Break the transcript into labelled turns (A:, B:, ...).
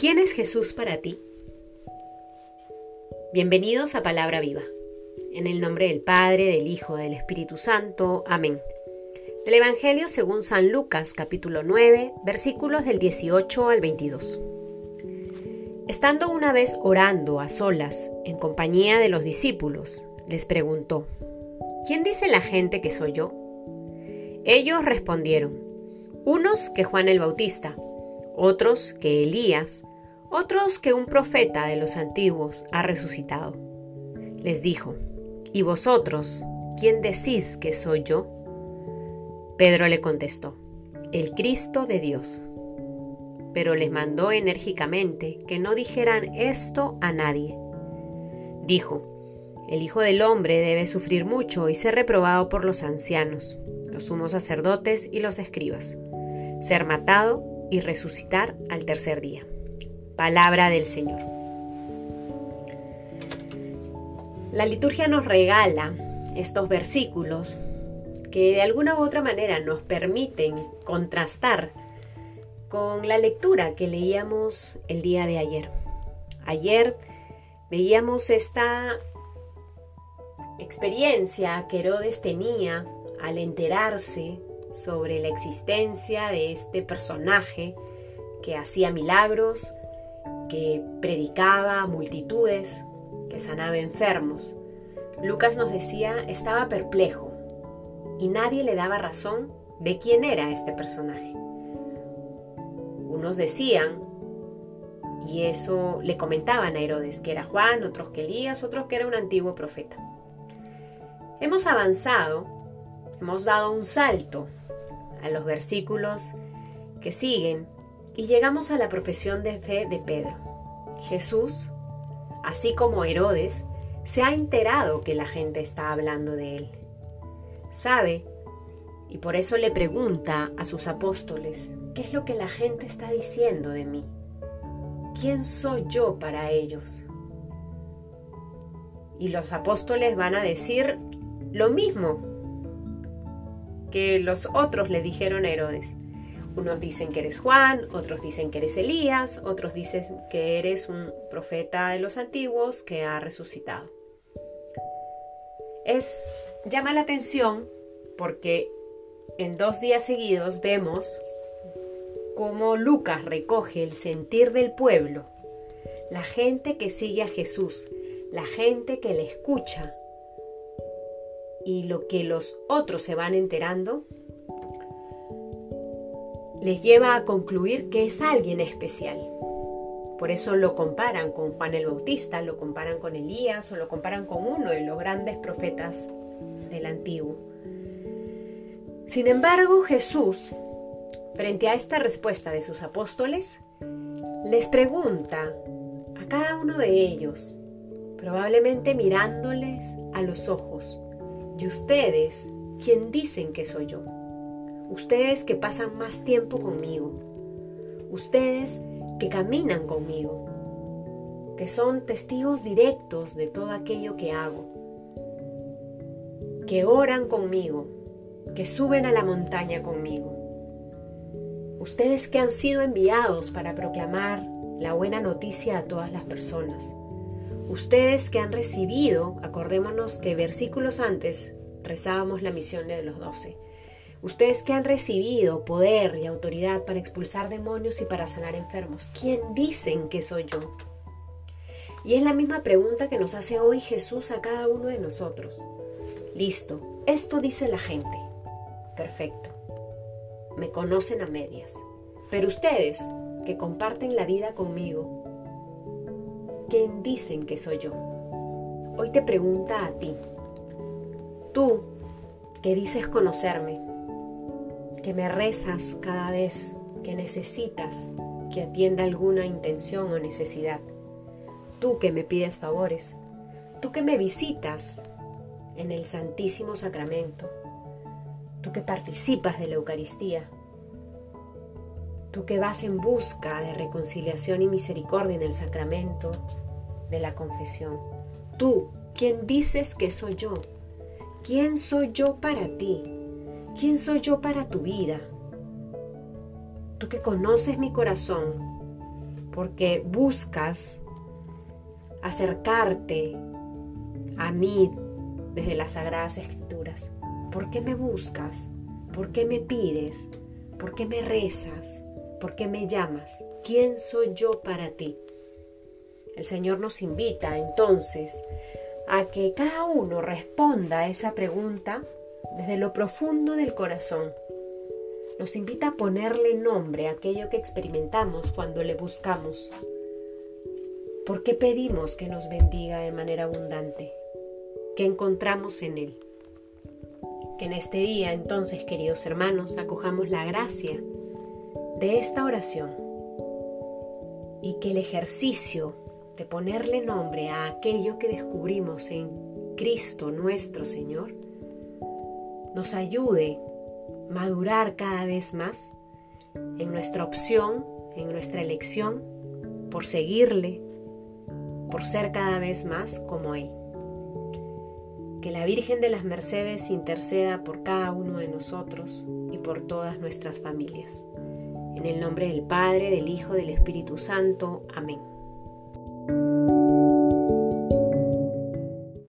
A: ¿Quién es Jesús para ti? Bienvenidos a Palabra Viva. En el nombre del Padre, del Hijo, del Espíritu Santo. Amén. Del Evangelio según San Lucas, capítulo 9, versículos del 18 al 22. Estando una vez orando a solas, en compañía de los discípulos, les preguntó, ¿quién dice la gente que soy yo? Ellos respondieron, unos que Juan el Bautista, otros que Elías, otros que un profeta de los antiguos ha resucitado. Les dijo, ¿y vosotros, quién decís que soy yo? Pedro le contestó, el Cristo de Dios. Pero les mandó enérgicamente que no dijeran esto a nadie. Dijo, el Hijo del Hombre debe sufrir mucho y ser reprobado por los ancianos, los sumos sacerdotes y los escribas, ser matado y resucitar al tercer día. Palabra del Señor. La liturgia nos regala estos versículos que de alguna u otra manera nos permiten contrastar con la lectura que leíamos el día de ayer. Ayer veíamos esta experiencia que Herodes tenía al enterarse sobre la existencia de este personaje que hacía milagros, que predicaba a multitudes, que sanaba enfermos. Lucas nos decía, estaba perplejo y nadie le daba razón de quién era este personaje. Unos decían, y eso le comentaban a Herodes, que era Juan, otros que Elías, otros que era un antiguo profeta. Hemos avanzado, hemos dado un salto a los versículos que siguen y llegamos a la profesión de fe de Pedro. Jesús, así como Herodes, se ha enterado que la gente está hablando de él. Sabe y por eso le pregunta a sus apóstoles, ¿qué es lo que la gente está diciendo de mí? ¿Quién soy yo para ellos? Y los apóstoles van a decir lo mismo que los otros le dijeron a Herodes. Unos dicen que eres Juan, otros dicen que eres Elías, otros dicen que eres un profeta de los antiguos que ha resucitado. Es llama la atención porque en dos días seguidos vemos cómo Lucas recoge el sentir del pueblo, la gente que sigue a Jesús, la gente que le escucha y lo que los otros se van enterando les lleva a concluir que es alguien especial. Por eso lo comparan con Juan el Bautista, lo comparan con Elías o lo comparan con uno de los grandes profetas del antiguo. Sin embargo, Jesús, frente a esta respuesta de sus apóstoles, les pregunta a cada uno de ellos, probablemente mirándoles a los ojos, ¿y ustedes quién dicen que soy yo? Ustedes que pasan más tiempo conmigo, ustedes que caminan conmigo, que son testigos directos de todo aquello que hago, que oran conmigo, que suben a la montaña conmigo, ustedes que han sido enviados para proclamar la buena noticia a todas las personas, ustedes que han recibido, acordémonos que versículos antes rezábamos la misión de los doce, Ustedes que han recibido poder y autoridad para expulsar demonios y para sanar enfermos, ¿quién dicen que soy yo? Y es la misma pregunta que nos hace hoy Jesús a cada uno de nosotros. Listo, esto dice la gente. Perfecto. Me conocen a medias. Pero ustedes, que comparten la vida conmigo, ¿quién dicen que soy yo? Hoy te pregunta a ti. Tú, que dices conocerme, que me rezas cada vez que necesitas que atienda alguna intención o necesidad. Tú que me pides favores, tú que me visitas en el Santísimo Sacramento, tú que participas de la Eucaristía, tú que vas en busca de reconciliación y misericordia en el sacramento de la confesión, tú, quien dices que soy yo, ¿quién soy yo para ti? ¿Quién soy yo para tu vida? Tú que conoces mi corazón, porque buscas acercarte a mí desde las sagradas escrituras. ¿Por qué me buscas? ¿Por qué me pides? ¿Por qué me rezas? ¿Por qué me llamas? ¿Quién soy yo para ti? El Señor nos invita entonces a que cada uno responda a esa pregunta desde lo profundo del corazón. Nos invita a ponerle nombre a aquello que experimentamos cuando le buscamos. ¿Por qué pedimos que nos bendiga de manera abundante? ¿Qué encontramos en Él? Que en este día, entonces, queridos hermanos, acojamos la gracia de esta oración y que el ejercicio de ponerle nombre a aquello que descubrimos en Cristo nuestro Señor nos ayude a madurar cada vez más en nuestra opción, en nuestra elección por seguirle, por ser cada vez más como Él. Que la Virgen de las Mercedes interceda por cada uno de nosotros y por todas nuestras familias. En el nombre del Padre, del Hijo, del Espíritu Santo. Amén.